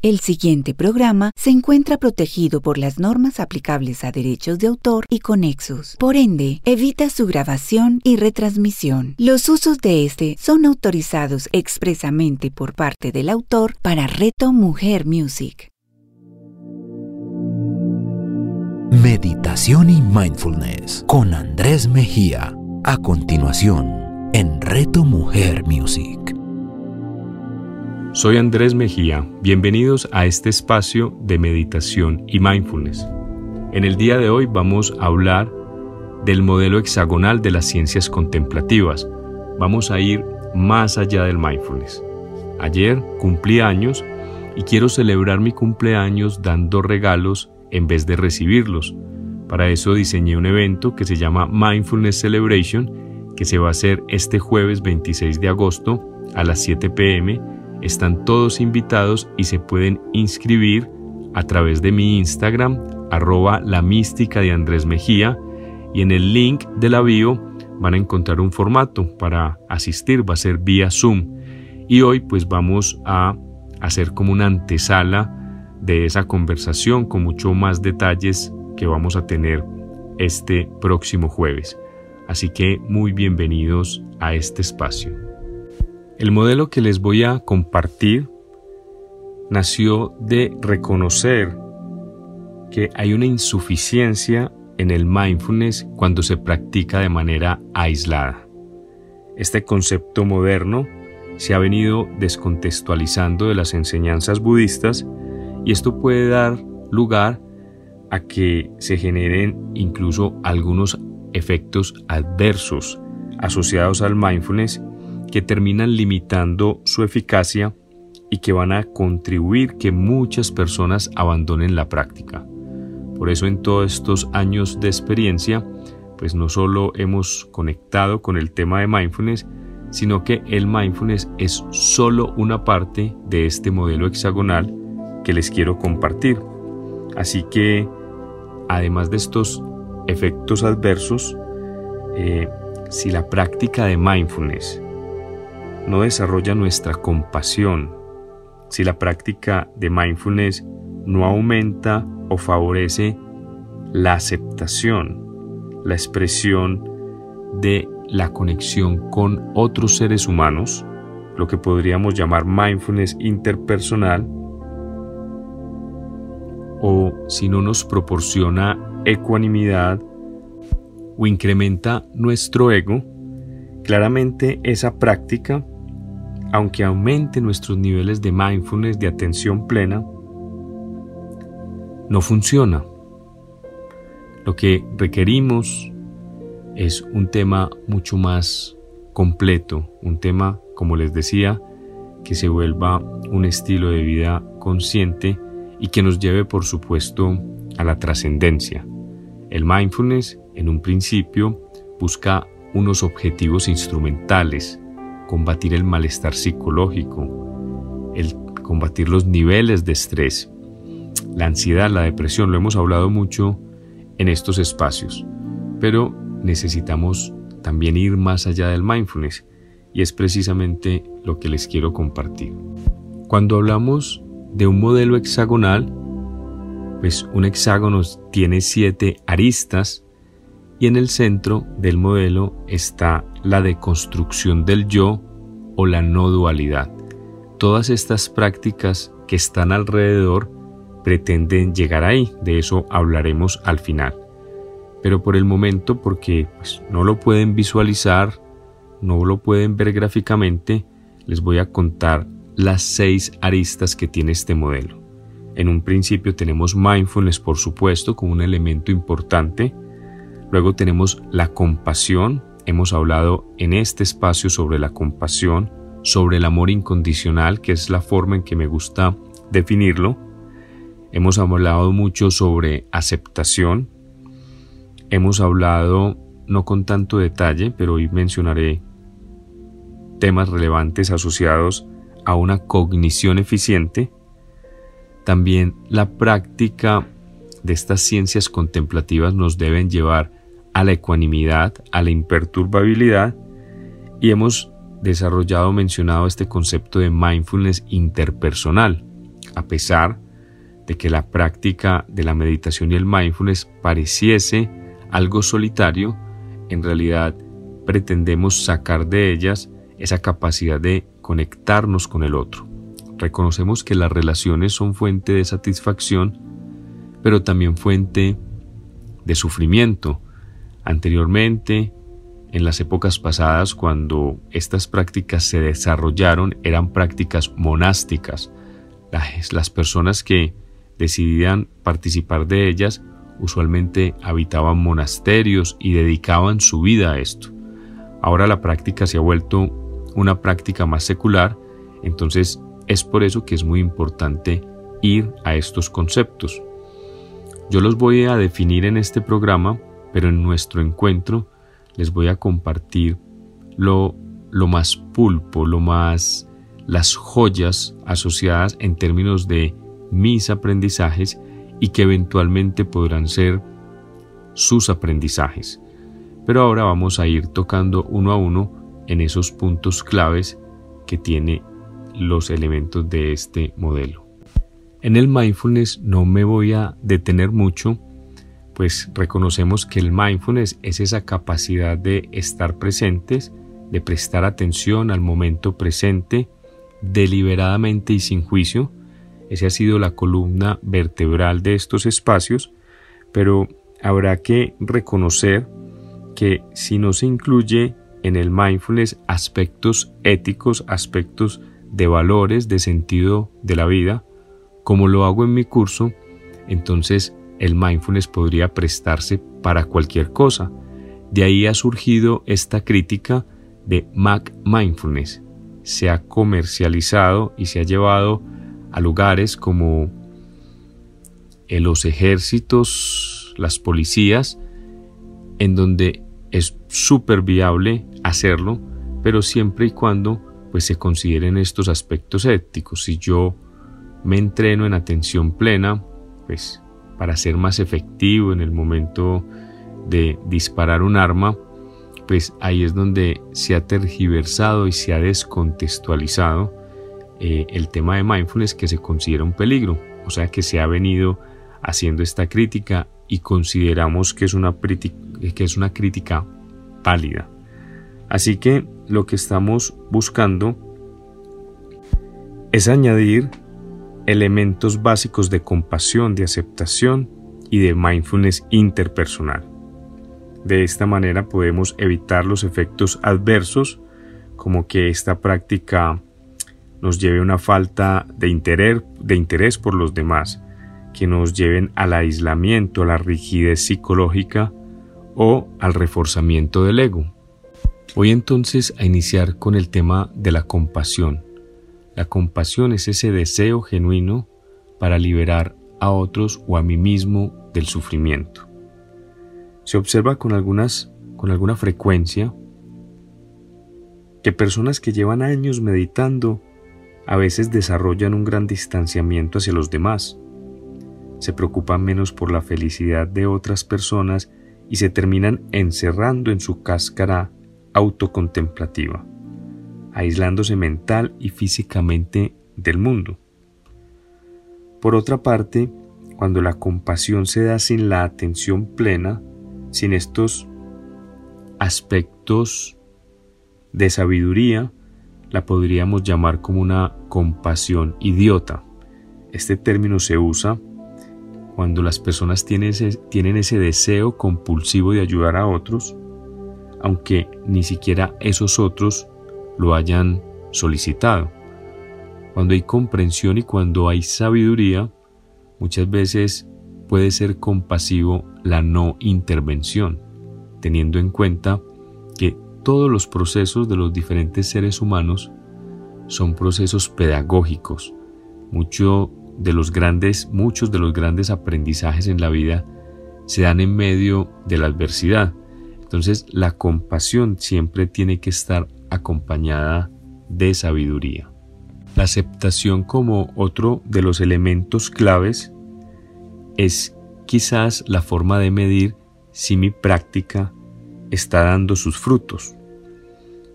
El siguiente programa se encuentra protegido por las normas aplicables a derechos de autor y conexos. Por ende, evita su grabación y retransmisión. Los usos de este son autorizados expresamente por parte del autor para Reto Mujer Music. Meditación y Mindfulness con Andrés Mejía. A continuación, en Reto Mujer Music. Soy Andrés Mejía, bienvenidos a este espacio de meditación y mindfulness. En el día de hoy vamos a hablar del modelo hexagonal de las ciencias contemplativas. Vamos a ir más allá del mindfulness. Ayer cumplí años y quiero celebrar mi cumpleaños dando regalos en vez de recibirlos. Para eso diseñé un evento que se llama Mindfulness Celebration, que se va a hacer este jueves 26 de agosto a las 7 pm están todos invitados y se pueden inscribir a través de mi Instagram, arroba la mística de Andrés Mejía, y en el link de la bio van a encontrar un formato para asistir, va a ser vía Zoom. Y hoy pues vamos a hacer como una antesala de esa conversación con mucho más detalles que vamos a tener este próximo jueves. Así que muy bienvenidos a este espacio. El modelo que les voy a compartir nació de reconocer que hay una insuficiencia en el mindfulness cuando se practica de manera aislada. Este concepto moderno se ha venido descontextualizando de las enseñanzas budistas y esto puede dar lugar a que se generen incluso algunos efectos adversos asociados al mindfulness que terminan limitando su eficacia y que van a contribuir que muchas personas abandonen la práctica. Por eso en todos estos años de experiencia, pues no solo hemos conectado con el tema de mindfulness, sino que el mindfulness es solo una parte de este modelo hexagonal que les quiero compartir. Así que, además de estos efectos adversos, eh, si la práctica de mindfulness no desarrolla nuestra compasión, si la práctica de mindfulness no aumenta o favorece la aceptación, la expresión de la conexión con otros seres humanos, lo que podríamos llamar mindfulness interpersonal, o si no nos proporciona ecuanimidad o incrementa nuestro ego, claramente esa práctica aunque aumente nuestros niveles de mindfulness, de atención plena, no funciona. Lo que requerimos es un tema mucho más completo, un tema, como les decía, que se vuelva un estilo de vida consciente y que nos lleve, por supuesto, a la trascendencia. El mindfulness, en un principio, busca unos objetivos instrumentales, combatir el malestar psicológico, el combatir los niveles de estrés, la ansiedad, la depresión, lo hemos hablado mucho en estos espacios, pero necesitamos también ir más allá del mindfulness y es precisamente lo que les quiero compartir. Cuando hablamos de un modelo hexagonal, pues un hexágono tiene siete aristas y en el centro del modelo está la deconstrucción del yo o la no dualidad. Todas estas prácticas que están alrededor pretenden llegar ahí, de eso hablaremos al final. Pero por el momento, porque pues, no lo pueden visualizar, no lo pueden ver gráficamente, les voy a contar las seis aristas que tiene este modelo. En un principio tenemos mindfulness, por supuesto, como un elemento importante, Luego tenemos la compasión. Hemos hablado en este espacio sobre la compasión, sobre el amor incondicional, que es la forma en que me gusta definirlo. Hemos hablado mucho sobre aceptación. Hemos hablado, no con tanto detalle, pero hoy mencionaré temas relevantes asociados a una cognición eficiente. También la práctica de estas ciencias contemplativas nos deben llevar a la ecuanimidad, a la imperturbabilidad y hemos desarrollado, mencionado este concepto de mindfulness interpersonal. a pesar de que la práctica de la meditación y el mindfulness pareciese algo solitario, en realidad pretendemos sacar de ellas esa capacidad de conectarnos con el otro. Reconocemos que las relaciones son fuente de satisfacción, pero también fuente de sufrimiento. Anteriormente, en las épocas pasadas, cuando estas prácticas se desarrollaron, eran prácticas monásticas. Las, personas que decidían participar de ellas usualmente habitaban monasterios y dedicaban su vida a esto. Ahora la práctica se ha vuelto una práctica más secular, entonces es por eso que es muy importante ir a estos conceptos. Yo los voy a definir en este programa, pero en nuestro encuentro les voy a compartir lo, lo más pulpo, lo más las joyas asociadas en términos de mis aprendizajes y que eventualmente podrán ser sus aprendizajes. Pero ahora vamos a ir tocando uno a uno en esos puntos claves que tiene los elementos de este modelo. En el mindfulness no me voy a detener mucho, pues reconocemos que el mindfulness es esa capacidad de estar presentes, de prestar atención al momento presente, deliberadamente y sin juicio, esa ha sido la columna vertebral de estos espacios, pero habrá que reconocer que si no se incluye en el mindfulness aspectos éticos, aspectos de valores, de sentido de la vida, como lo hago en mi curso, entonces el mindfulness podría prestarse para cualquier cosa. De ahí ha surgido esta crítica de Mac Mindfulness. Se ha comercializado y se ha llevado a lugares como los ejércitos, las policías, en donde es súper viable hacerlo, pero siempre y cuando pues se consideren estos aspectos éticos. Si yo me entreno en atención plena, pues para ser más efectivo en el momento de disparar un arma, pues ahí es donde se ha tergiversado y se ha descontextualizado eh, el tema de mindfulness que se considera un peligro, o sea que se ha venido haciendo esta crítica y consideramos que es una, que es una crítica pálida. Así que lo que estamos buscando es añadir elementos básicos de compasión, de aceptación y de mindfulness interpersonal. De esta manera podemos evitar los efectos adversos como que esta práctica nos lleve a una falta de interés, de interés por los demás, que nos lleven al aislamiento, a la rigidez psicológica o al reforzamiento del ego. Voy entonces a iniciar con el tema de la compasión. La compasión es ese deseo genuino para liberar a otros o a mí mismo del sufrimiento. Se observa con, algunas, con alguna frecuencia que personas que llevan años meditando a veces desarrollan un gran distanciamiento hacia los demás, se preocupan menos por la felicidad de otras personas y se terminan encerrando en su cáscara autocontemplativa, aislándose mental y físicamente del mundo. Por otra parte, cuando la compasión se da sin la atención plena, sin estos aspectos de sabiduría, la podríamos llamar como una compasión idiota. Este término se usa cuando las personas tienen ese, tienen ese deseo compulsivo de ayudar a otros, aunque ni siquiera esos otros lo hayan solicitado. Cuando hay comprensión y cuando hay sabiduría, muchas veces puede ser compasivo la no intervención, teniendo en cuenta que todos los procesos de los diferentes seres humanos son procesos pedagógicos. Mucho de los grandes, muchos de los grandes aprendizajes en la vida se dan en medio de la adversidad. Entonces la compasión siempre tiene que estar acompañada de sabiduría. La aceptación como otro de los elementos claves es quizás la forma de medir si mi práctica está dando sus frutos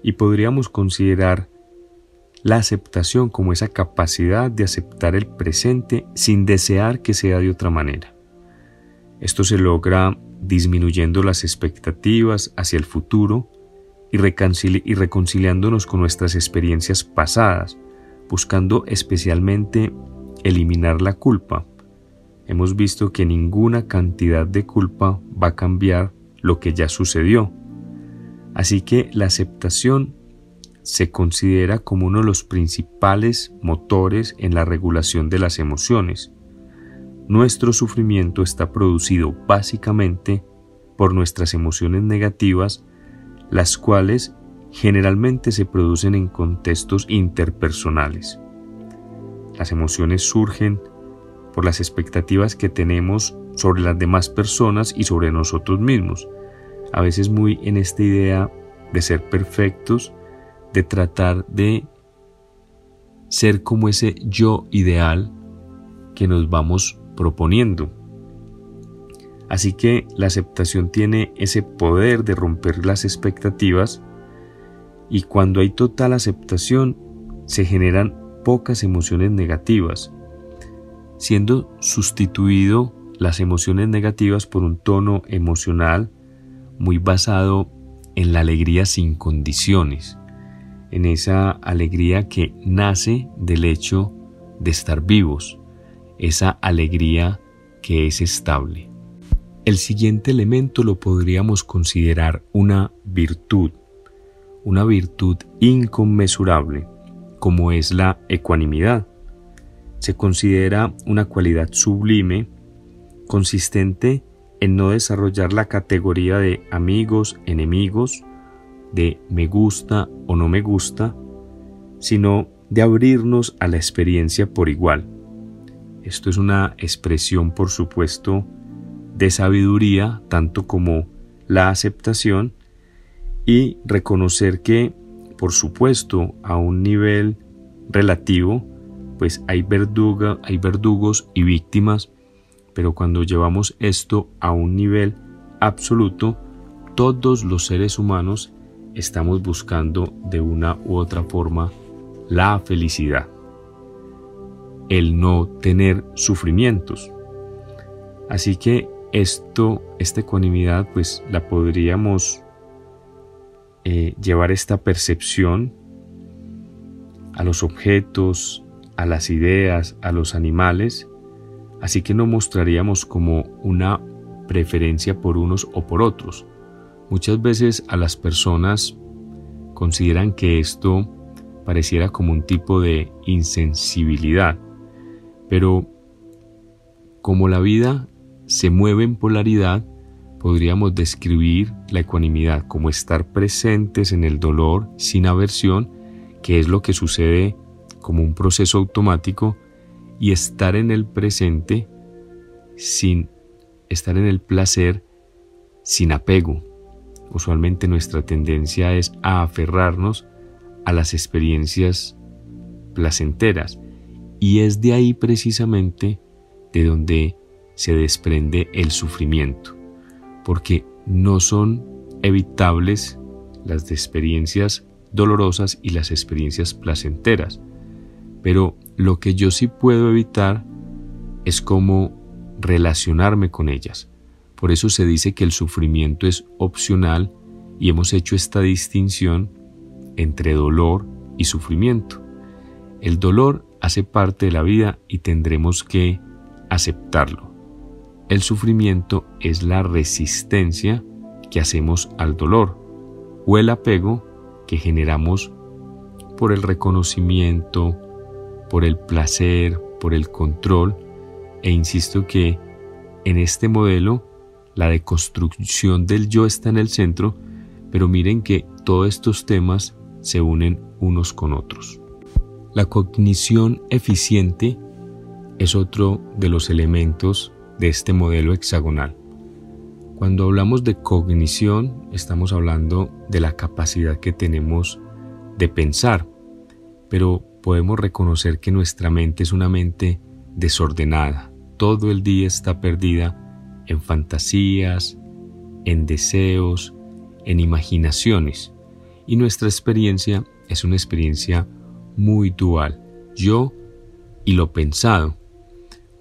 y podríamos considerar la aceptación como esa capacidad de aceptar el presente sin desear que sea de otra manera. Esto se logra disminuyendo las expectativas hacia el futuro y, reconciliándonos con nuestras experiencias pasadas, buscando especialmente eliminar la culpa. Hemos visto que ninguna cantidad de culpa va a cambiar lo que ya sucedió. Así que la aceptación se considera como uno de los principales motores en la regulación de las emociones. Nuestro sufrimiento está producido básicamente por nuestras emociones negativas, las cuales generalmente se producen en contextos interpersonales. Las emociones surgen por las expectativas que tenemos sobre las demás personas y sobre nosotros mismos, a veces muy en esta idea de ser perfectos de tratar de ser como ese yo ideal que nos vamos proponiendo. Así que la aceptación tiene ese poder de romper las expectativas y cuando hay total aceptación se generan pocas emociones negativas, siendo sustituido las emociones negativas por un tono emocional muy basado en la alegría sin condiciones en esa alegría que nace del hecho de estar vivos, esa alegría que es estable. El siguiente elemento lo podríamos considerar una virtud, una virtud inconmensurable, como es la ecuanimidad. Se considera una cualidad sublime, consistente en no desarrollar la categoría de amigos, enemigos, de me gusta o no me gusta, sino de abrirnos a la experiencia por igual. Esto es una expresión, por supuesto, de sabiduría, tanto como la aceptación, y reconocer que, por supuesto, a un nivel relativo, pues hay, verduga, hay verdugos y víctimas, pero cuando llevamos esto a un nivel absoluto, todos los seres humanos estamos buscando de una u otra forma la felicidad, el no tener sufrimientos. Así que esto, esta ecuanimidad, pues la podríamos eh, llevar esta percepción a los objetos, a las ideas, a los animales, así que no mostraríamos como una preferencia por unos o por otros, Muchas veces a las personas consideran que esto pareciera como un tipo de insensibilidad, pero como la vida se mueve en polaridad, podríamos describir la ecuanimidad como estar presentes en el dolor sin aversión, que es lo que sucede como un proceso automático, y estar en el presente sin estar en el placer sin apego, Usualmente nuestra tendencia es a aferrarnos a las experiencias placenteras y es de ahí precisamente de donde se desprende el sufrimiento, porque no son evitables las experiencias dolorosas y las experiencias placenteras, pero lo que yo sí puedo evitar es cómo relacionarme con ellas, por eso se dice que el sufrimiento es opcional y hemos hecho esta distinción entre dolor y sufrimiento. El dolor hace parte de la vida y tendremos que aceptarlo. El sufrimiento es la resistencia que hacemos al dolor o el apego que generamos por el reconocimiento, por el placer, por el control e insisto que en este modelo la deconstrucción del yo está en el centro, pero miren que todos estos temas se unen unos con otros. La cognición eficiente es otro de los elementos de este modelo hexagonal. Cuando hablamos de cognición, estamos hablando de la capacidad que tenemos de pensar, pero podemos reconocer que nuestra mente es una mente desordenada. Todo el día está perdida en fantasías, en deseos, en imaginaciones. Y nuestra experiencia es una experiencia muy dual, yo y lo pensado.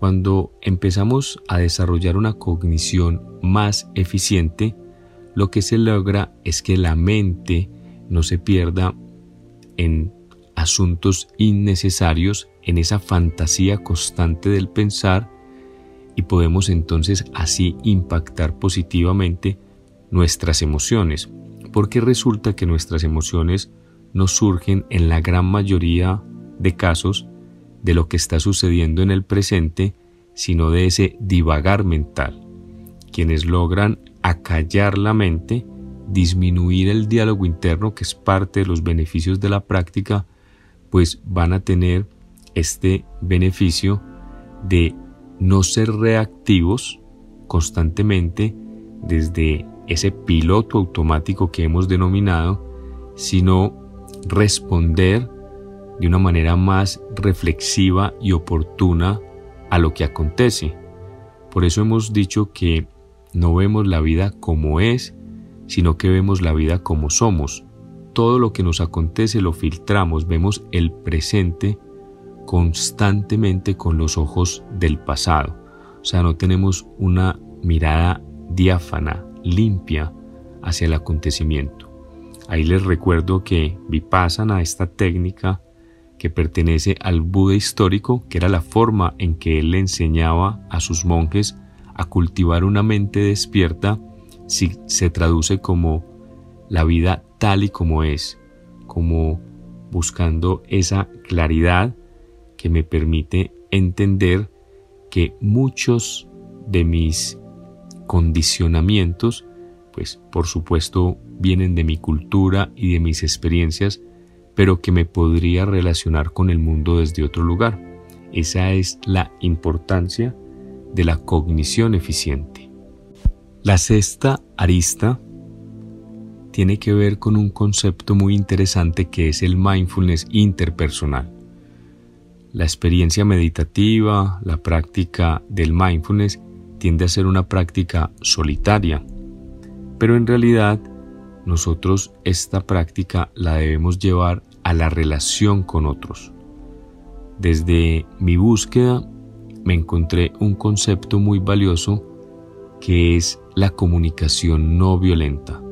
Cuando empezamos a desarrollar una cognición más eficiente, lo que se logra es que la mente no se pierda en asuntos innecesarios, en esa fantasía constante del pensar y podemos entonces así impactar positivamente nuestras emociones, porque resulta que nuestras emociones no surgen en la gran mayoría de casos de lo que está sucediendo en el presente, sino de ese divagar mental. Quienes logran acallar la mente, disminuir el diálogo interno, que es parte de los beneficios de la práctica, pues van a tener este beneficio de no ser reactivos constantemente desde ese piloto automático que hemos denominado, sino responder de una manera más reflexiva y oportuna a lo que acontece. Por eso hemos dicho que no vemos la vida como es, sino que vemos la vida como somos. Todo lo que nos acontece lo filtramos, vemos el presente constantemente con los ojos del pasado. O sea, no tenemos una mirada diáfana, limpia hacia el acontecimiento. Ahí les recuerdo que Vipassana, esta técnica que pertenece al Buda histórico, que era la forma en que él le enseñaba a sus monjes a cultivar una mente despierta, si se traduce como la vida tal y como es, como buscando esa claridad que me permite entender que muchos de mis condicionamientos, pues por supuesto vienen de mi cultura y de mis experiencias, pero que me podría relacionar con el mundo desde otro lugar. Esa es la importancia de la cognición eficiente. La sexta arista tiene que ver con un concepto muy interesante que es el mindfulness interpersonal. La experiencia meditativa, la práctica del mindfulness tiende a ser una práctica solitaria, pero en realidad nosotros esta práctica la debemos llevar a la relación con otros. Desde mi búsqueda me encontré un concepto muy valioso que es la comunicación no violenta.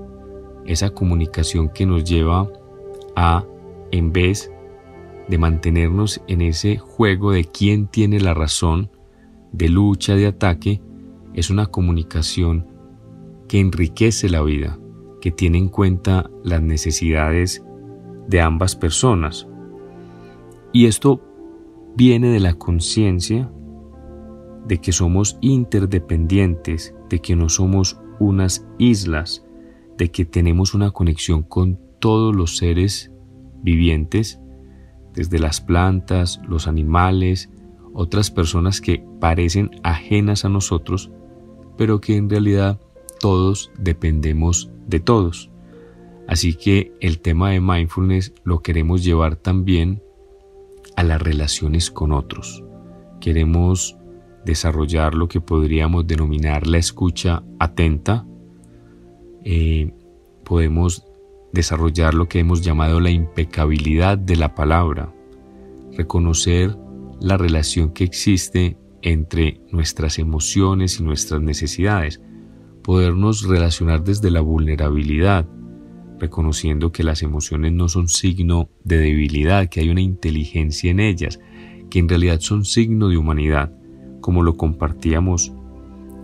Esa comunicación que nos lleva a, en vez de mantenernos en ese juego de quién tiene la razón, de lucha, de ataque, es una comunicación que enriquece la vida, que tiene en cuenta las necesidades de ambas personas. Y esto viene de la conciencia de que somos interdependientes, de que no somos unas islas, de que tenemos una conexión con todos los seres vivientes, desde las plantas, los animales, otras personas que parecen ajenas a nosotros, pero que en realidad todos dependemos de todos. Así que el tema de mindfulness lo queremos llevar también a las relaciones con otros. Queremos desarrollar lo que podríamos denominar la escucha atenta. Eh, podemos desarrollar lo que hemos llamado la impecabilidad de la palabra, reconocer la relación que existe entre nuestras emociones y nuestras necesidades, podernos relacionar desde la vulnerabilidad, reconociendo que las emociones no son signo de debilidad, que hay una inteligencia en ellas, que en realidad son signo de humanidad, como lo compartíamos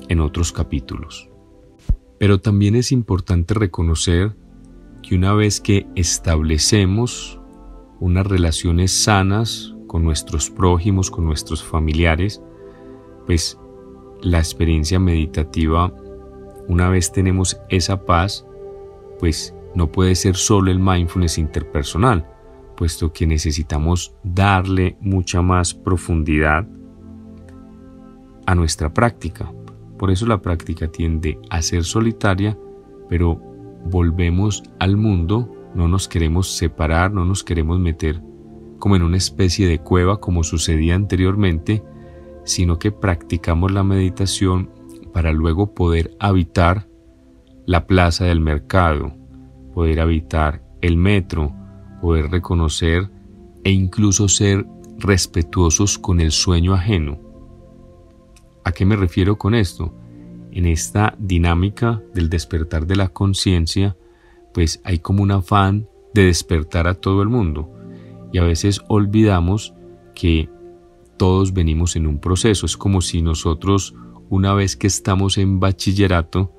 en otros capítulos. Pero también es importante reconocer que una vez que establecemos unas relaciones sanas con nuestros prójimos, con nuestros familiares, pues la experiencia meditativa, una vez tenemos esa paz, pues no puede ser solo el mindfulness interpersonal, puesto que necesitamos darle mucha más profundidad a nuestra práctica. Por eso la práctica tiende a ser solitaria, pero volvemos al mundo, no nos queremos separar, no nos queremos meter como en una especie de cueva como sucedía anteriormente, sino que practicamos la meditación para luego poder habitar la plaza del mercado, poder habitar el metro, poder reconocer e incluso ser respetuosos con el sueño ajeno. ¿A qué me refiero con esto? En esta dinámica del despertar de la conciencia, pues hay como un afán de despertar a todo el mundo y a veces olvidamos que todos venimos en un proceso. Es como si nosotros, una vez que estamos en bachillerato,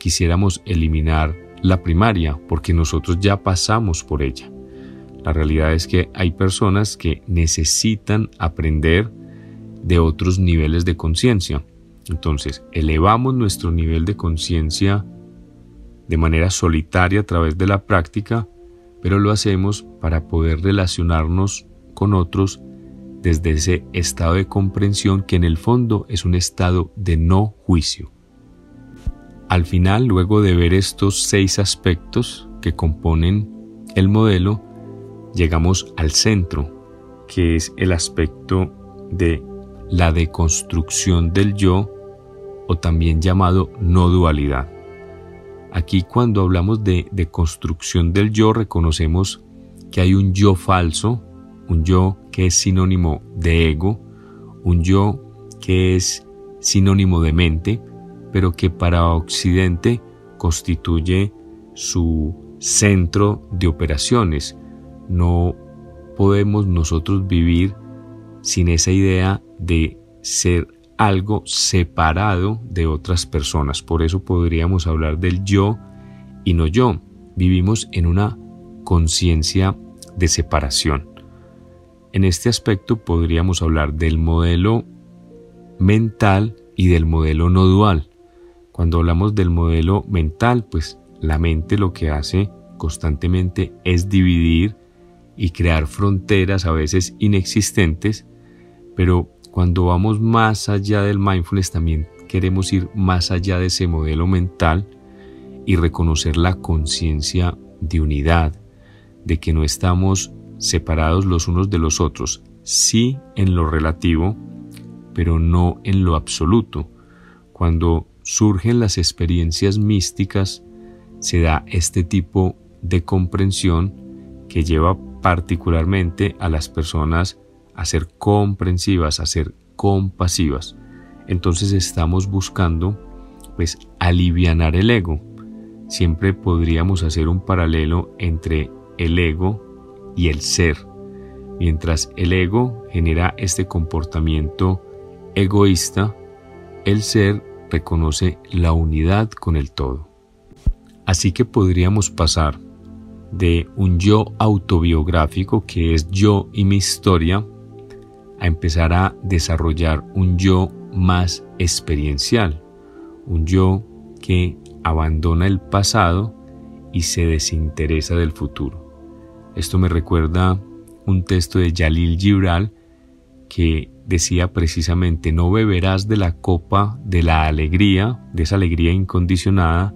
quisiéramos eliminar la primaria, porque nosotros ya pasamos por ella. La realidad es que hay personas que necesitan aprender de otros niveles de conciencia. Entonces, elevamos nuestro nivel de conciencia de manera solitaria a través de la práctica, pero lo hacemos para poder relacionarnos con otros desde ese estado de comprensión que en el fondo es un estado de no juicio. Al final, luego de ver estos seis aspectos que componen el modelo, llegamos al centro, que es el aspecto de la deconstrucción del yo o también llamado no dualidad. Aquí cuando hablamos de deconstrucción del yo reconocemos que hay un yo falso, un yo que es sinónimo de ego, un yo que es sinónimo de mente, pero que para Occidente constituye su centro de operaciones. No podemos nosotros vivir sin esa idea de ser algo separado de otras personas. Por eso podríamos hablar del yo y no yo. Vivimos en una conciencia de separación. En este aspecto podríamos hablar del modelo mental y del modelo no dual. Cuando hablamos del modelo mental, pues la mente lo que hace constantemente es dividir y crear fronteras a veces inexistentes, pero cuando vamos más allá del mindfulness también queremos ir más allá de ese modelo mental y reconocer la conciencia de unidad, de que no estamos separados los unos de los otros, sí en lo relativo, pero no en lo absoluto. Cuando surgen las experiencias místicas, se da este tipo de comprensión que lleva particularmente a las personas a ser comprensivas, a ser compasivas. Entonces estamos buscando pues alivianar el ego. Siempre podríamos hacer un paralelo entre el ego y el ser. Mientras el ego genera este comportamiento egoísta, el ser reconoce la unidad con el todo. Así que podríamos pasar de un yo autobiográfico que es yo y mi historia a empezar a desarrollar un yo más experiencial, un yo que abandona el pasado y se desinteresa del futuro. Esto me recuerda un texto de Jalil Gibral que decía precisamente, no beberás de la copa de la alegría, de esa alegría incondicionada,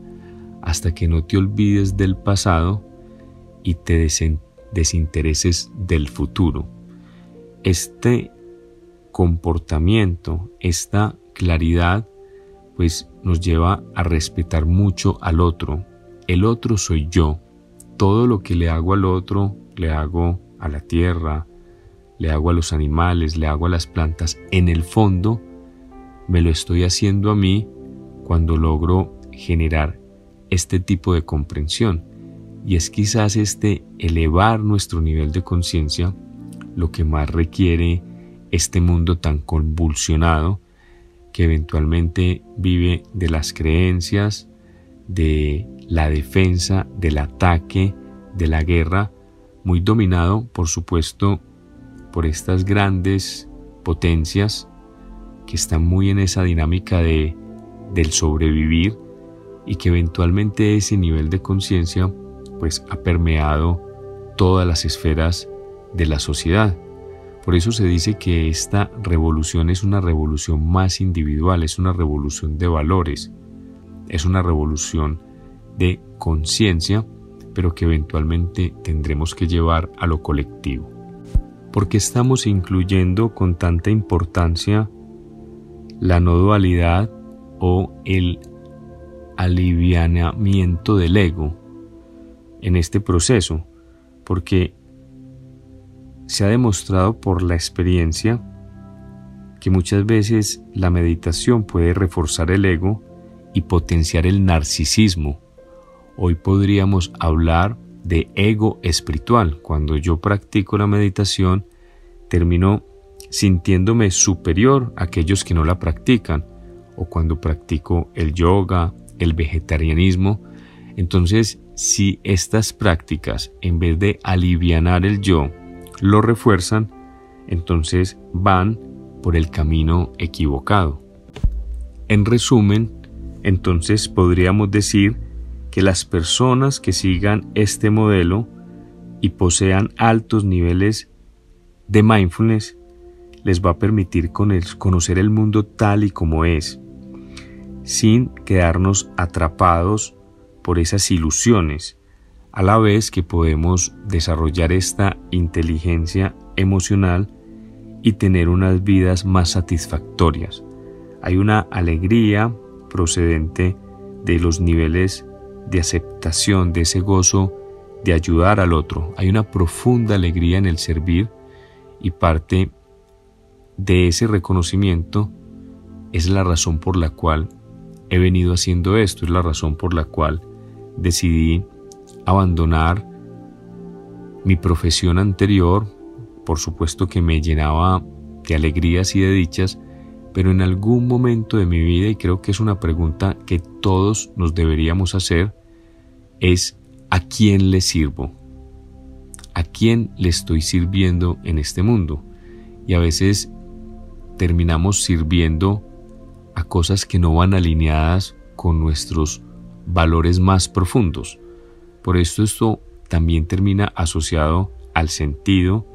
hasta que no te olvides del pasado y te desintereses del futuro. Este comportamiento, esta claridad, pues nos lleva a respetar mucho al otro. El otro soy yo. Todo lo que le hago al otro, le hago a la tierra, le hago a los animales, le hago a las plantas, en el fondo me lo estoy haciendo a mí cuando logro generar este tipo de comprensión. Y es quizás este elevar nuestro nivel de conciencia lo que más requiere este mundo tan convulsionado que eventualmente vive de las creencias, de la defensa, del ataque, de la guerra, muy dominado, por supuesto, por estas grandes potencias que están muy en esa dinámica de, del sobrevivir y que eventualmente ese nivel de conciencia pues ha permeado todas las esferas de la sociedad. Por eso se dice que esta revolución es una revolución más individual, es una revolución de valores, es una revolución de conciencia, pero que eventualmente tendremos que llevar a lo colectivo. ¿Por qué estamos incluyendo con tanta importancia la no dualidad o el alivianamiento del ego en este proceso? Porque se ha demostrado por la experiencia que muchas veces la meditación puede reforzar el ego y potenciar el narcisismo. Hoy podríamos hablar de ego espiritual. Cuando yo practico la meditación, termino sintiéndome superior a aquellos que no la practican. O cuando practico el yoga, el vegetarianismo. Entonces, si estas prácticas, en vez de alivianar el yo, lo refuerzan, entonces van por el camino equivocado. En resumen, entonces podríamos decir que las personas que sigan este modelo y posean altos niveles de mindfulness les va a permitir conocer el mundo tal y como es, sin quedarnos atrapados por esas ilusiones, a la vez que podemos desarrollar esta inteligencia emocional y tener unas vidas más satisfactorias. Hay una alegría procedente de los niveles de aceptación, de ese gozo de ayudar al otro. Hay una profunda alegría en el servir y parte de ese reconocimiento es la razón por la cual he venido haciendo esto, es la razón por la cual decidí abandonar mi profesión anterior, por supuesto que me llenaba de alegrías y de dichas, pero en algún momento de mi vida, y creo que es una pregunta que todos nos deberíamos hacer, es ¿a quién le sirvo? ¿A quién le estoy sirviendo en este mundo? Y a veces terminamos sirviendo a cosas que no van alineadas con nuestros valores más profundos. Por esto esto también termina asociado al sentido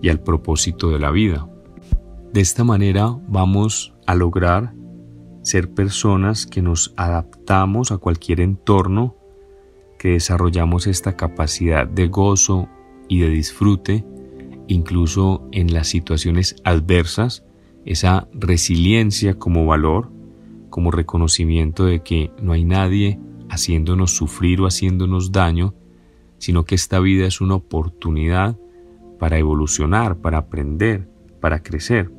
y al propósito de la vida. De esta manera vamos a lograr ser personas que nos adaptamos a cualquier entorno, que desarrollamos esta capacidad de gozo y de disfrute, incluso en las situaciones adversas, esa resiliencia como valor, como reconocimiento de que no hay nadie haciéndonos sufrir o haciéndonos daño, sino que esta vida es una oportunidad para evolucionar, para aprender, para crecer.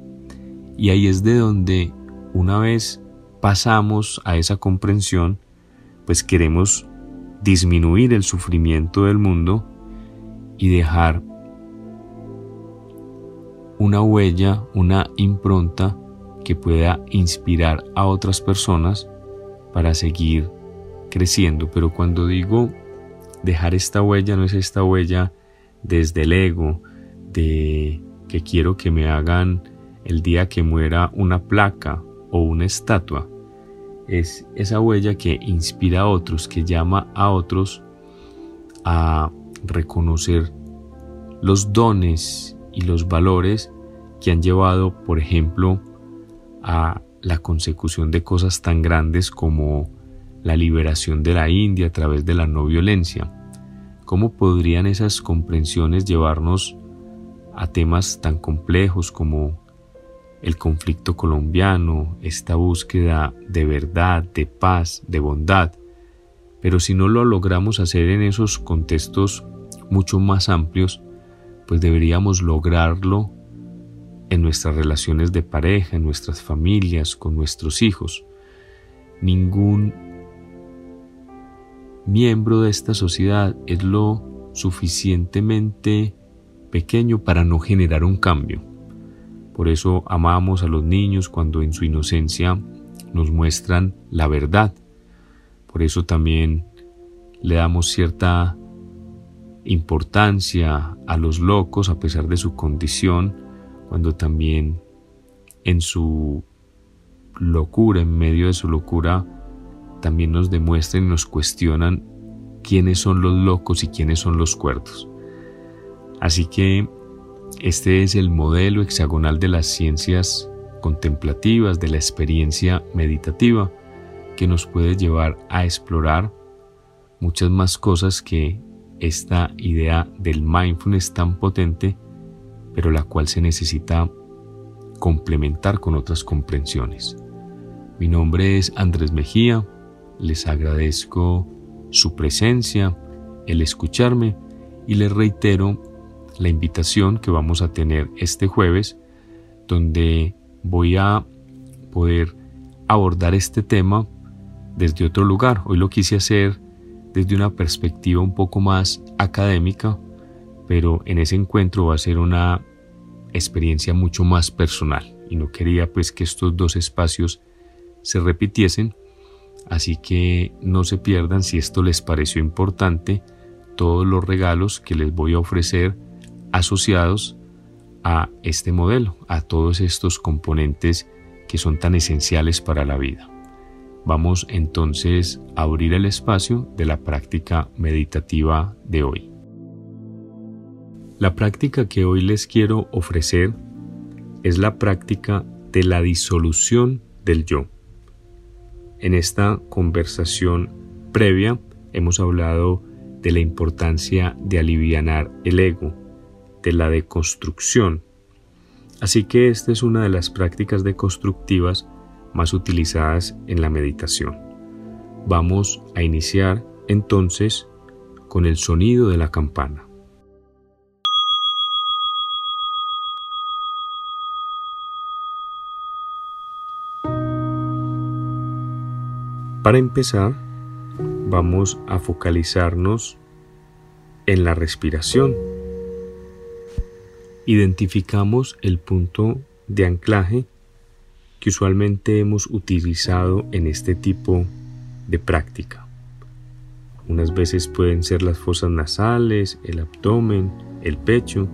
Y ahí es de donde una vez pasamos a esa comprensión, pues queremos disminuir el sufrimiento del mundo y dejar una huella, una impronta que pueda inspirar a otras personas para seguir creciendo. Pero cuando digo dejar esta huella, no es esta huella desde el ego, de que quiero que me hagan el día que muera una placa o una estatua. Es esa huella que inspira a otros, que llama a otros a reconocer los dones y los valores que han llevado, por ejemplo, a la consecución de cosas tan grandes como la liberación de la India a través de la no violencia. ¿Cómo podrían esas comprensiones llevarnos a temas tan complejos como el conflicto colombiano, esta búsqueda de verdad, de paz, de bondad. Pero si no lo logramos hacer en esos contextos mucho más amplios, pues deberíamos lograrlo en nuestras relaciones de pareja, en nuestras familias, con nuestros hijos. Ningún miembro de esta sociedad es lo suficientemente pequeño para no generar un cambio. Por eso amamos a los niños cuando en su inocencia nos muestran la verdad. Por eso también le damos cierta importancia a los locos a pesar de su condición, cuando también en su locura, en medio de su locura, también nos demuestran y nos cuestionan quiénes son los locos y quiénes son los cuerdos. Así que este es el modelo hexagonal de las ciencias contemplativas, de la experiencia meditativa, que nos puede llevar a explorar muchas más cosas que esta idea del mindfulness tan potente, pero la cual se necesita complementar con otras comprensiones. Mi nombre es Andrés Mejía, les agradezco su presencia, el escucharme y les reitero la invitación que vamos a tener este jueves, donde voy a poder abordar este tema desde otro lugar. Hoy lo quise hacer desde una perspectiva un poco más académica, pero en ese encuentro va a ser una experiencia mucho más personal y no quería pues que estos dos espacios se repitiesen, así que no se pierdan si esto les pareció importante todos los regalos que les voy a ofrecer asociados a este modelo, a todos estos componentes que son tan esenciales para la vida. Vamos entonces a abrir el espacio de la práctica meditativa de hoy. La práctica que hoy les quiero ofrecer es la práctica de la disolución del yo. En esta conversación previa hemos hablado de la importancia de alivianar el ego, de la deconstrucción. Así que esta es una de las prácticas deconstructivas más utilizadas en la meditación. Vamos a iniciar entonces con el sonido de la campana. Para empezar, vamos a focalizarnos en la respiración. Identificamos el punto de anclaje que usualmente hemos utilizado en este tipo de práctica. Unas veces pueden ser las fosas nasales, el abdomen, el pecho,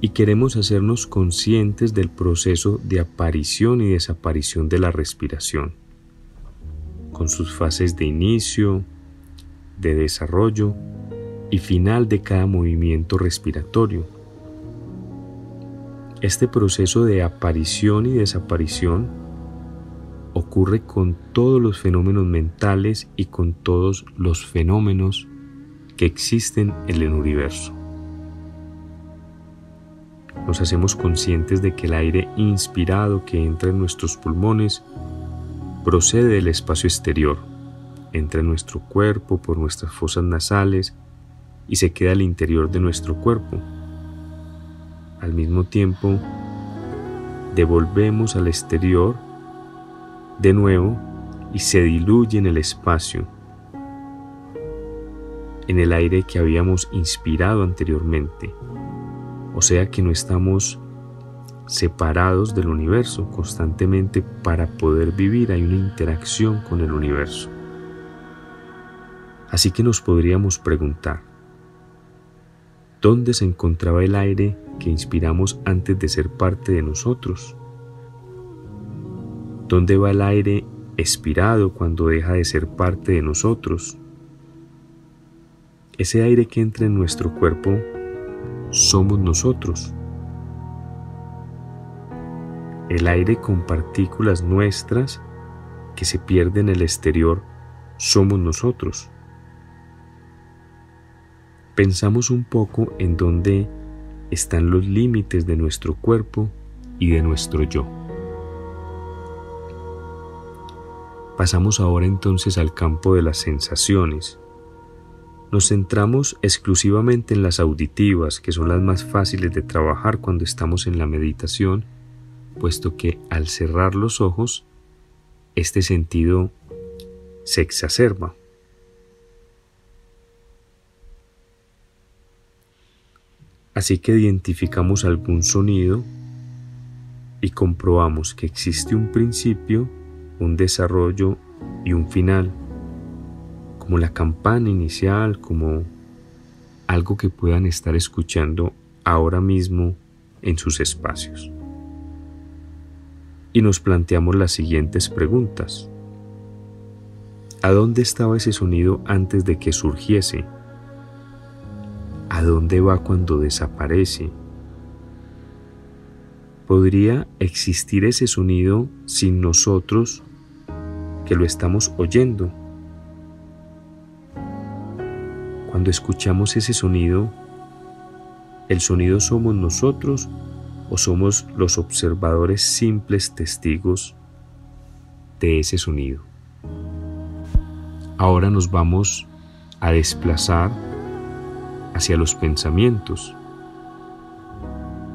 y queremos hacernos conscientes del proceso de aparición y desaparición de la respiración, con sus fases de inicio, de desarrollo y final de cada movimiento respiratorio este proceso de aparición y desaparición ocurre con todos los fenómenos mentales y con todos los fenómenos que existen en el universo. Nos hacemos conscientes de que el aire inspirado que entra en nuestros pulmones procede del espacio exterior, entra en nuestro cuerpo por nuestras fosas nasales y se queda al interior de nuestro cuerpo al mismo tiempo, devolvemos al exterior de nuevo y se diluye en el espacio, en el aire que habíamos inspirado anteriormente. O sea que no estamos separados del universo constantemente para poder vivir, hay una interacción con el universo. Así que nos podríamos preguntar, ¿dónde se encontraba el aire que inspiramos antes de ser parte de nosotros? ¿Dónde va el aire expirado cuando deja de ser parte de nosotros? Ese aire que entra en nuestro cuerpo somos nosotros. El aire con partículas nuestras que se pierde en el exterior somos nosotros. Pensamos un poco en dónde están los límites de nuestro cuerpo y de nuestro yo. Pasamos ahora entonces al campo de las sensaciones. Nos centramos exclusivamente en las auditivas, que son las más fáciles de trabajar cuando estamos en la meditación, puesto que al cerrar los ojos, este sentido se exacerba. Así que identificamos algún sonido y comprobamos que existe un principio, un desarrollo y un final, como la campana inicial, como algo que puedan estar escuchando ahora mismo en sus espacios. Y nos planteamos las siguientes preguntas. ¿A dónde estaba ese sonido antes de que surgiese? ¿A dónde va cuando desaparece? ¿Podría existir ese sonido sin nosotros que lo estamos oyendo? Cuando escuchamos ese sonido, ¿el sonido somos nosotros o somos los observadores simples testigos de ese sonido? Ahora nos vamos a desplazar hacia los pensamientos.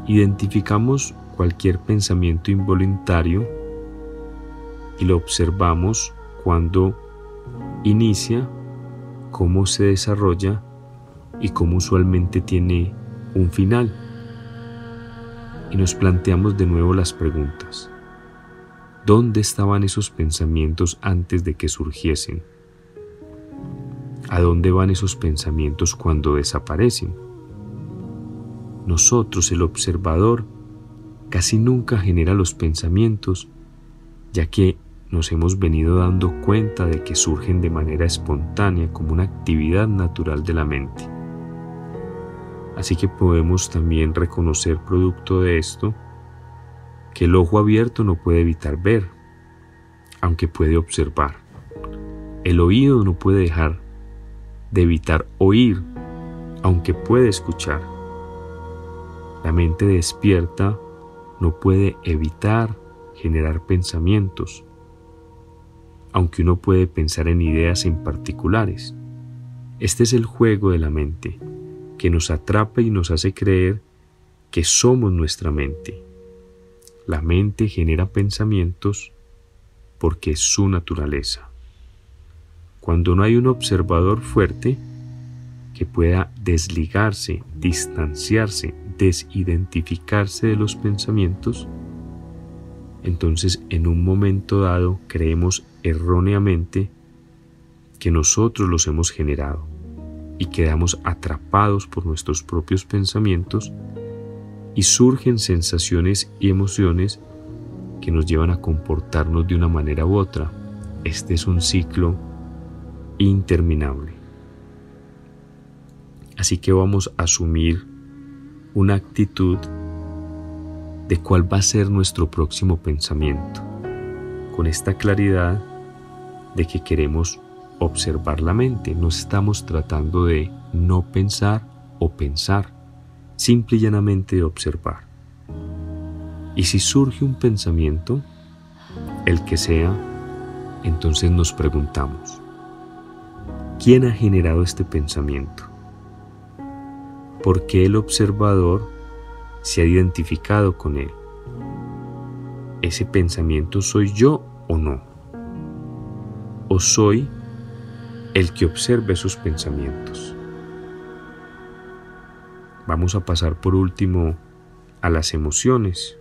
Identificamos cualquier pensamiento involuntario y lo observamos cuando inicia, cómo se desarrolla y cómo usualmente tiene un final. Y nos planteamos de nuevo las preguntas. ¿Dónde estaban esos pensamientos antes de que surgiesen? ¿A dónde van esos pensamientos cuando desaparecen? Nosotros, el observador, casi nunca genera los pensamientos, ya que nos hemos venido dando cuenta de que surgen de manera espontánea como una actividad natural de la mente. Así que podemos también reconocer producto de esto que el ojo abierto no puede evitar ver, aunque puede observar. El oído no puede dejar de evitar oír, aunque puede escuchar. La mente despierta no puede evitar generar pensamientos, aunque uno puede pensar en ideas en particulares. Este es el juego de la mente, que nos atrapa y nos hace creer que somos nuestra mente la mente genera pensamientos porque es su naturaleza. Cuando no hay un observador fuerte que pueda desligarse, distanciarse, desidentificarse de los pensamientos, entonces en un momento dado creemos erróneamente que nosotros los hemos generado y quedamos atrapados por nuestros propios pensamientos y surgen sensaciones y emociones que nos llevan a comportarnos de una manera u otra. Este es un ciclo interminable. Así que vamos a asumir una actitud de cuál va a ser nuestro próximo pensamiento, con esta claridad de que queremos observar la mente, no estamos tratando de no pensar o pensar simple y llanamente de observar. Y si surge un pensamiento, el que sea, entonces nos preguntamos, ¿quién ha generado este pensamiento? ¿Por qué el observador se ha identificado con él? ¿Ese pensamiento soy yo o no? ¿O soy el que observa esos pensamientos? Vamos a pasar por último a las emociones.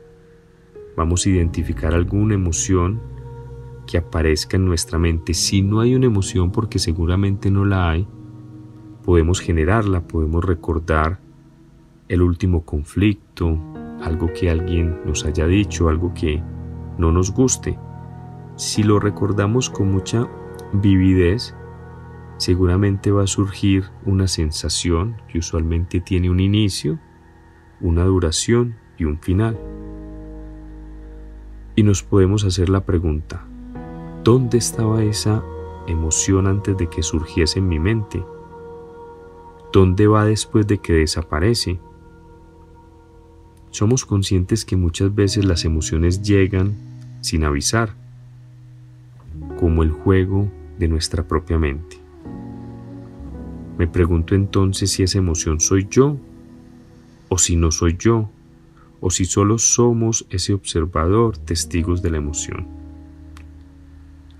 Vamos a identificar alguna emoción que aparezca en nuestra mente. Si no hay una emoción, porque seguramente no la hay, podemos generarla, podemos recordar el último conflicto, algo que alguien nos haya dicho, algo que no nos guste. Si lo recordamos con mucha vividez, seguramente va a surgir una sensación que usualmente tiene un inicio, una duración y un final. Y nos podemos hacer la pregunta, ¿dónde estaba esa emoción antes de que surgiese en mi mente? ¿Dónde va después de que desaparece? Somos conscientes que muchas veces las emociones llegan sin avisar, como el juego de nuestra propia mente. Me pregunto entonces si esa emoción soy yo o si no soy yo o si solo somos ese observador, testigos de la emoción.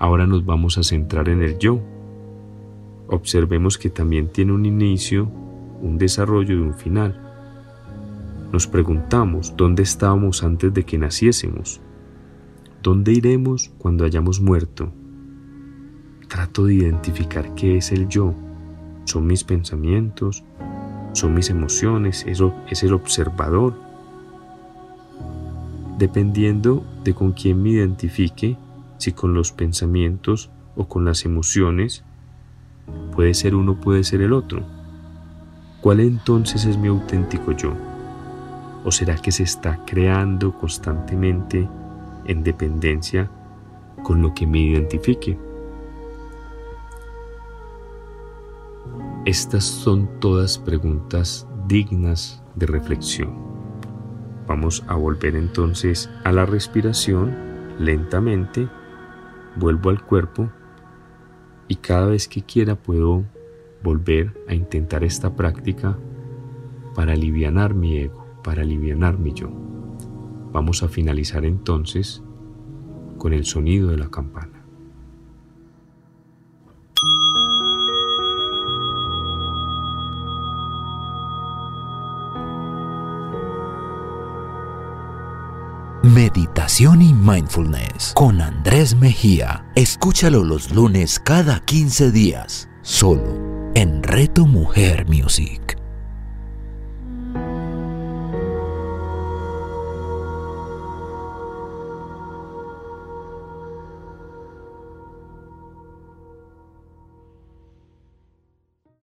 Ahora nos vamos a centrar en el yo. Observemos que también tiene un inicio, un desarrollo y un final. Nos preguntamos dónde estábamos antes de que naciésemos. ¿Dónde iremos cuando hayamos muerto? Trato de identificar qué es el yo son mis pensamientos, son mis emociones, eso es el observador. Dependiendo de con quién me identifique, si con los pensamientos o con las emociones, puede ser uno, puede ser el otro. ¿Cuál entonces es mi auténtico yo? ¿O será que se está creando constantemente en dependencia con lo que me identifique? Estas son todas preguntas dignas de reflexión. Vamos a volver entonces a la respiración lentamente. Vuelvo al cuerpo y cada vez que quiera puedo volver a intentar esta práctica para aliviar mi ego. para aliviar mi yo. Vamos a finalizar entonces con el sonido de la campana. Y Mindfulness con Andrés Mejía. Escúchalo los lunes cada 15 días, solo en Reto Mujer Music.